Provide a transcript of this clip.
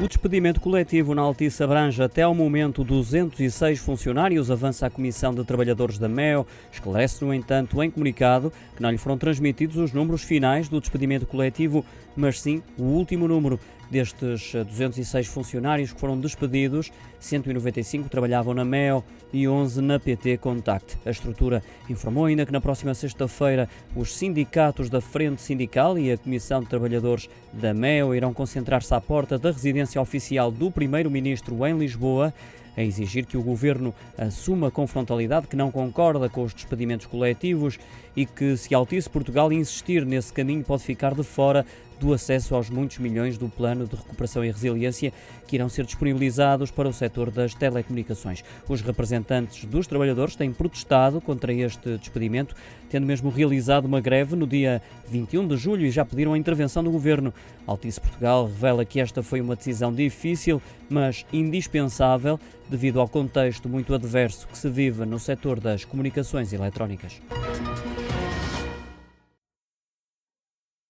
O despedimento coletivo na Altice abrange até ao momento 206 funcionários, avança a Comissão de Trabalhadores da MEO. Esclarece, no entanto, em comunicado que não lhe foram transmitidos os números finais do despedimento coletivo, mas sim o último número. Destes 206 funcionários que foram despedidos, 195 trabalhavam na MEO e 11 na PT Contact. A estrutura informou ainda que na próxima sexta-feira os sindicatos da Frente Sindical e a Comissão de Trabalhadores da MEO irão concentrar-se à porta da residência oficial do Primeiro-Ministro em Lisboa a exigir que o governo assuma com frontalidade que não concorda com os despedimentos coletivos e que, se Altice Portugal insistir nesse caminho, pode ficar de fora do acesso aos muitos milhões do Plano de Recuperação e Resiliência que irão ser disponibilizados para o setor das telecomunicações. Os representantes dos trabalhadores têm protestado contra este despedimento, tendo mesmo realizado uma greve no dia 21 de julho e já pediram a intervenção do governo. Altice Portugal revela que esta foi uma decisão difícil, mas indispensável devido ao contexto muito adverso que se vive no setor das comunicações eletrónicas.